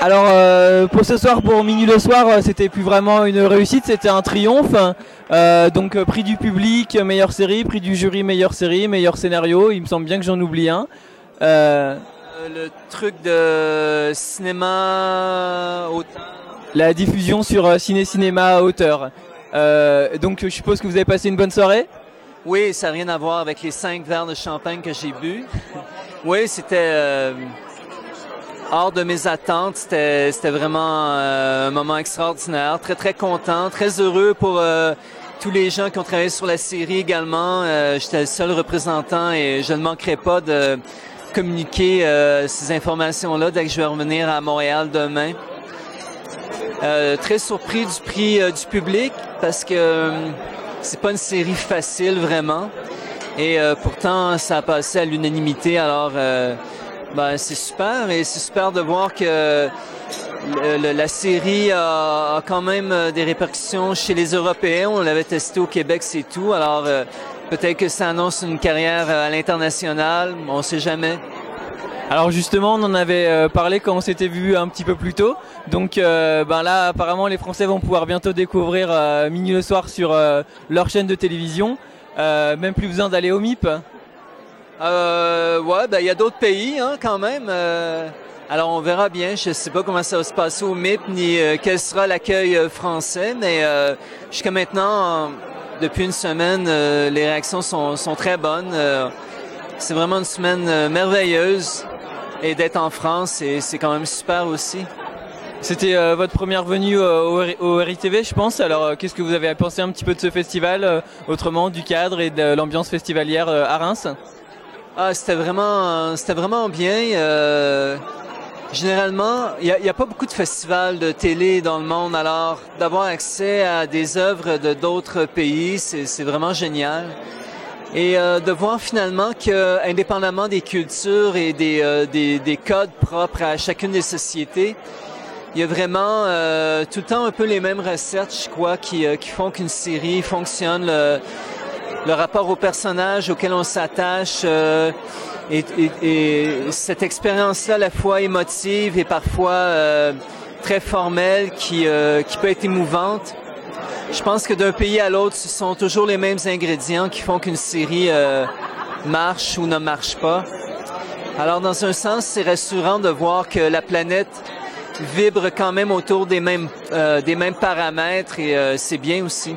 Alors euh, pour ce soir, pour Minuit le soir, euh, c'était plus vraiment une réussite, c'était un triomphe. Euh, donc prix du public, meilleure série, prix du jury, meilleure série, meilleur scénario. Il me semble bien que j'en oublie un. Euh, Le truc de cinéma auteur. la diffusion sur Ciné Cinéma à hauteur. Euh, donc je suppose que vous avez passé une bonne soirée? Oui, ça n'a rien à voir avec les cinq verres de champagne que j'ai bu. oui, c'était euh, hors de mes attentes. C'était vraiment euh, un moment extraordinaire. Très, très content, très heureux pour euh, tous les gens qui ont travaillé sur la série également. Euh, J'étais le seul représentant et je ne manquerai pas de communiquer euh, ces informations-là dès que je vais revenir à Montréal demain. Euh, très surpris du prix euh, du public parce que c'est pas une série facile vraiment. Et pourtant, ça a passé à l'unanimité. Alors, ben, c'est super. Et c'est super de voir que le- la série a, a quand même euh, des répercussions chez les Européens. On l'avait testé au Québec, c'est tout. Alors, euh, peut-être que ça annonce une carrière euh, à l'international. On sait jamais. Alors justement, on en avait euh, parlé quand on s'était vu un petit peu plus tôt. Donc euh, ben là, apparemment, les Français vont pouvoir bientôt découvrir euh, Minuit le soir sur leur chaîne de télévision. Même plus besoin d'aller au MIP. Euh, ouais, ben il y a d'autres pays hein, quand même. Euh, alors on verra bien. Je sais pas comment ça va se passer au MIP ni euh, quel sera l'accueil euh, français, mais euh, jusqu'à maintenant, depuis une semaine, les réactions sont, sont très bonnes. C'est vraiment une semaine merveilleuse et d'être en France, c'est quand même super aussi. C'était euh, votre première venue au, au RITV, je pense. Alors, qu'est-ce que vous avez pensé un petit peu de ce festival, autrement du cadre et de l'ambiance festivalière à Reims? Ah, c'était vraiment, c'était vraiment bien. Euh, généralement, il n'y a, a pas beaucoup de festivals de télé dans le monde, alors d'avoir accès à des œuvres de d'autres pays, c'est c'est vraiment génial. Et euh, de voir finalement que, indépendamment des cultures et des, euh, des, des codes propres à chacune des sociétés, il y a vraiment euh, tout le temps un peu les mêmes recettes, je crois, qui, euh, qui font qu'une série fonctionne. Le, le rapport au personnage auquel on s'attache euh, et, et- et cette expérience-là à la fois émotive et parfois euh, très formelle qui, euh, qui peut être émouvante. Je pense que d'un pays à l'autre, ce sont toujours les mêmes ingrédients qui font qu'une série euh, marche ou ne marche pas. Alors, dans un sens, c'est rassurant de voir que la planète vibre quand même autour des mêmes, euh, des mêmes paramètres et euh, c'est bien aussi.